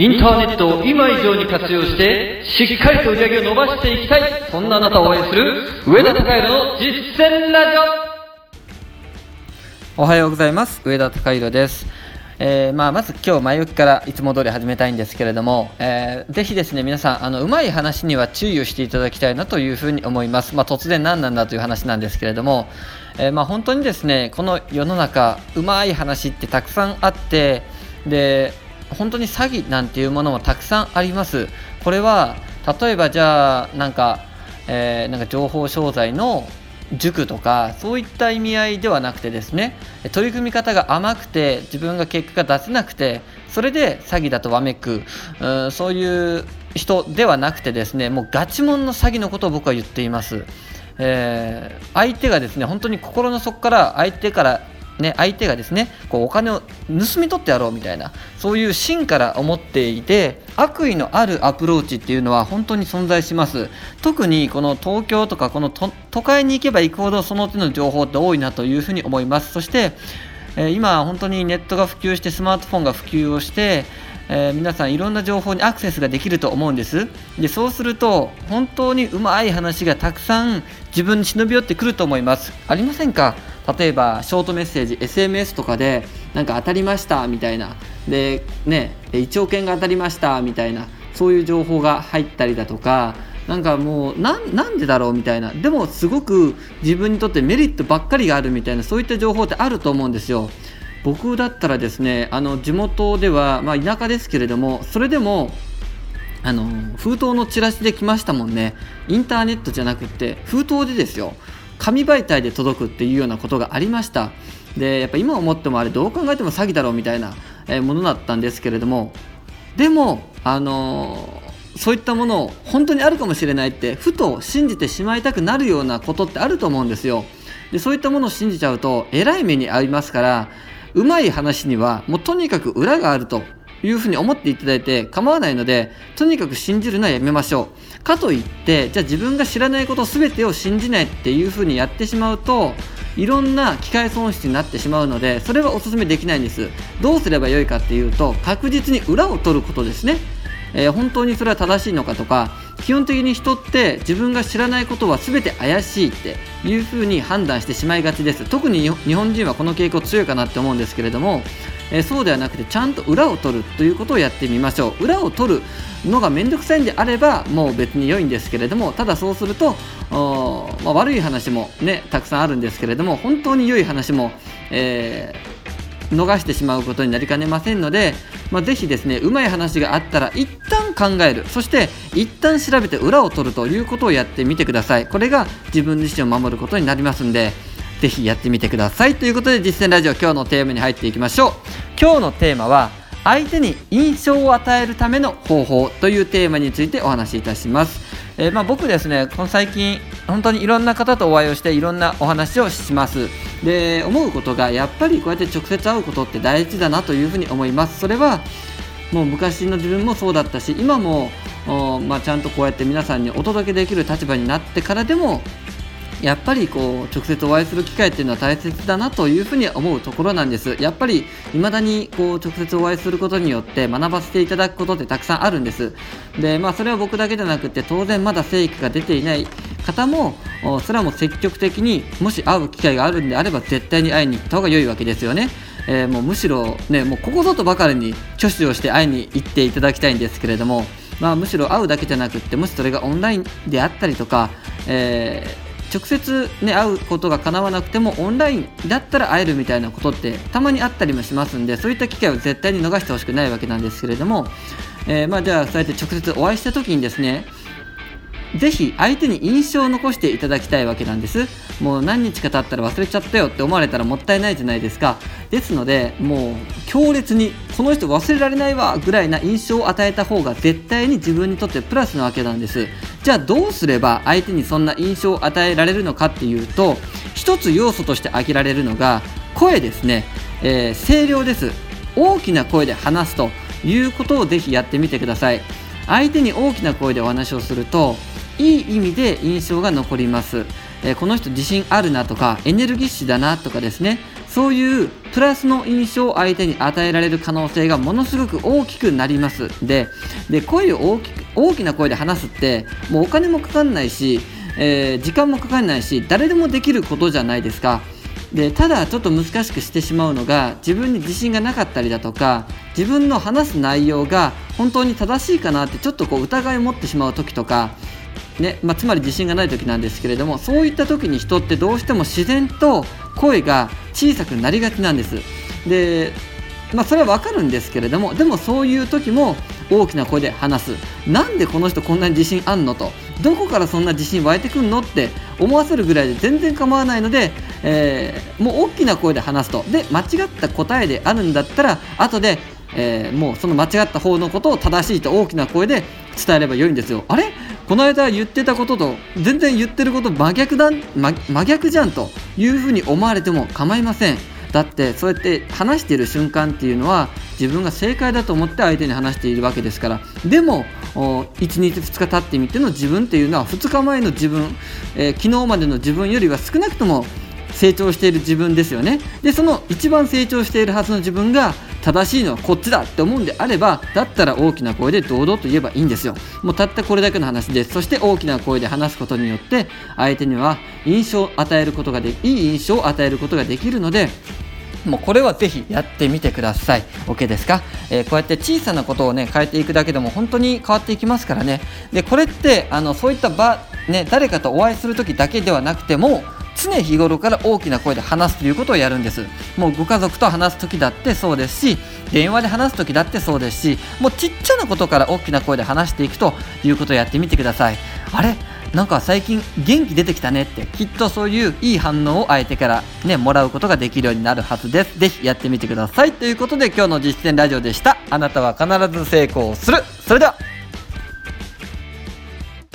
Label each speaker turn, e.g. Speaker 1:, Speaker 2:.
Speaker 1: インターネットを今以上に活用して、しっかりと売り上げを伸ばしていきたい、そんなあなたを応援する、上田隆弘の実践ラジオ。
Speaker 2: おはようございます。上田隆弘です、えーまあ、まず今日前置きからいつも通り始めたいんですけれども、えーぜひですね皆さんあのうまい話には注意をしていただきたいなというふうに思います、まあ、突然何なんだという話なんですけれども、えーまあ、本当にですねこの世の中うまい話ってたくさんあってで本当に詐欺なんていうものもたくさんあります。これは例えばじゃあなんか、えーなんか情報商材の塾とかそういった意味合いではなくてですね取り組み方が甘くて自分が結果が出せなくてそれで詐欺だとわめくうんそういう人ではなくてですねもうガチモンの詐欺のことを僕は言っています、えー相手がですね本当に心の底から相手からね、相手がですねこうお金を盗み取ってやろうみたいなそういう芯から思っていて悪意のあるアプローチっていうのは本当に存在します。特にこの東京とかこの都会に行けば行くほどその手の情報って多いなというふうに思います。そして、えー今本当にネットが普及してスマートフォンが普及をしてえー皆さんいろんな情報にアクセスができると思うんです。でそうすると本当にうまい話がたくさん自分に忍び寄ってくると思います。ありませんか？例えばショートメッセージ SMS とかでなんか当たりましたみたいな。でね1億円が当たりましたみたいな。そういう情報が入ったりだとか。なんかもうなんなんでだろうみたいな。でもすごく自分にとってメリットばっかりがあるみたいな。そういった情報ってあると思うんですよ。僕だったらですねあの地元では、まあ、田舎ですけれどもそれでもあの封筒のチラシで来ましたもんね。インターネットじゃなくて封筒でですよ。紙媒体で届くっていうようなことがありました。でやっぱ今思ってもあれどう考えても詐欺だろうみたいな、ものだったんですけれどもでもあのそういったものを本当にあるかもしれないってふと信じてしまいたくなるようなことってあると思うんですよ。でそういったものを信じちゃうとえらい目に遭いますからうまい話にはもうとにかく裏があると。いうふうに思っていただいて構わないのでとにかく信じるのはやめましょう。かといってじゃあ自分が知らないこと全てを信じないっていうふうにやってしまうといろんな機械損失になってしまうのでそれはお勧めできないんです。どうすればよいかっていうと確実に裏を取ることですね。えー本当にそれは正しいのかとか基本的に人って自分が知らないことは全て怪しいっていうふうに判断してしまいがちです。特に日本人はこの傾向強いかなって思うんですけれども、えーそうではなくてちゃんと裏を取るということをやってみましょう。裏を取るのが面倒くさいんであればもう別に良いんですけれどもただそうするとおまあ、悪い話もねたくさんあるんですけれども本当に良い話も、えー逃してしまうことになりかねませんので、まあ、ぜひですねうまい話があったら一旦考える。そして一旦調べて裏を取るということをやってみてください。これが自分自身を守ることになりますんで。ぜひやってみてください。ということで実践ラジオ今日のテーマに入っていきましょう。今日のテーマは相手に印象を与えるための方法というテーマについてお話しいたします、えーまあ、僕ですねこの最近本当にいろんな方とお会いをしていろんなお話をします。で思うことがやっぱりこうやって直接会うことって大事だなというふうに思います。それはもう昔の自分もそうだったし今も、おまあ、ちゃんとこうやって皆さんにお届けできる立場になってからでもやっぱりこう直接お会いする機会っていうのは大切だなというふうに思うところなんです。やっぱり未だにこう直接お会いすることによって学ばせていただくことってたくさんあるんです。でまあそれは僕だけじゃなくて当然まだ成果が出ていない方もそれはもう積極的にもし会う機会があるんであれば絶対に会いに行った方が良いわけですよね。えーもうむしろねもうここぞとばかりに挙手をして会いに行っていただきたいんですけれどもまあむしろ会うだけじゃなくってもしそれがオンラインであったりとか、えー直接、ね、会うことが叶わなくてもオンラインだったら会えるみたいなことってたまにあったりもしますんでそういった機会を絶対に逃してほしくないわけなんですけれども、えーまあ、じゃあそうやって直接お会いした時にですねぜひ相手に印象を残していただきたいわけなんです。もう何日か経ったら忘れちゃったよって思われたらもったいないじゃないですか。ですのでもう強烈にこの人忘れられないわぐらいな印象を与えた方が絶対に自分にとってプラスなわけなんです。じゃあどうすれば相手にそんな印象を与えられるのかっていうと一つ要素として挙げられるのが声ですね、えー声量です。大きな声で話すということをぜひやってみてください。相手に大きな声でお話をするといい意味で印象が残ります、えーこの人自信あるなとかエネルギッシュだなとかですね。そういうプラスの印象を相手に与えられる可能性がものすごく大きくなります。でで声を大き大きな声で話すってもうお金もかかんないし、えー、時間もかかんないし誰でもできることじゃないですか。でただちょっと難しくしてしまうのが自分に自信がなかったりだとか自分の話す内容が本当に正しいかなってちょっとこう疑いを持ってしまう時とかねまあ、つまり自信がない時なんですけれどもそういった時に人ってどうしても自然と声が小さくなりがちなんです。でまあ、それはわかるんですけれどもでもそういう時も大きな声で話す。なんでこの人こんなに自信あんのと？どこからそんな自信湧いてくんのって思わせるぐらいで全然構わないので、えー、もう大きな声で話すと。で間違った答えであるんだったら後で、えー、もうその間違った方のことを正しいと大きな声で伝えればよいんですよ。あれ？この間言ってたことと全然言ってること真逆だ真真逆じゃんというふうに思われても構いません。だってそうやって話している瞬間っていうのは自分が正解だと思って相手に話しているわけですから。でも1日2日経ってみての自分っていうのは2日前の自分、えー、昨日までの自分よりは少なくとも成長している自分ですよね。でその一番成長しているはずの自分が正しいのはこっちだって思うんであればだったら大きな声で堂々と言えばいいんですよもうたったこれだけの話ですそして大きな声で話すことによって相手には印象を与えることがでいい印象を与えることができるのでもうこれはぜひやってみてください。OK ですか、えー、こうやって小さなことをね変えていくだけでも本当に変わっていきますからね。でこれってあのそういった場ね誰かとお会いする時だけではなくても常日頃から大きな声で話すということをやるんです。もうご家族と話す時だってそうですし電話で話す時だってそうですしもうちっちゃなことから大きな声で話していくということをやってみてください。あれ？なんか最近元気出てきたねってきっとそういういい反応を相手からねもらうことができるようになるはずです。ぜひやってみてください。ということで今日の実践ラジオでした。あなたは必ず成功する。それでは。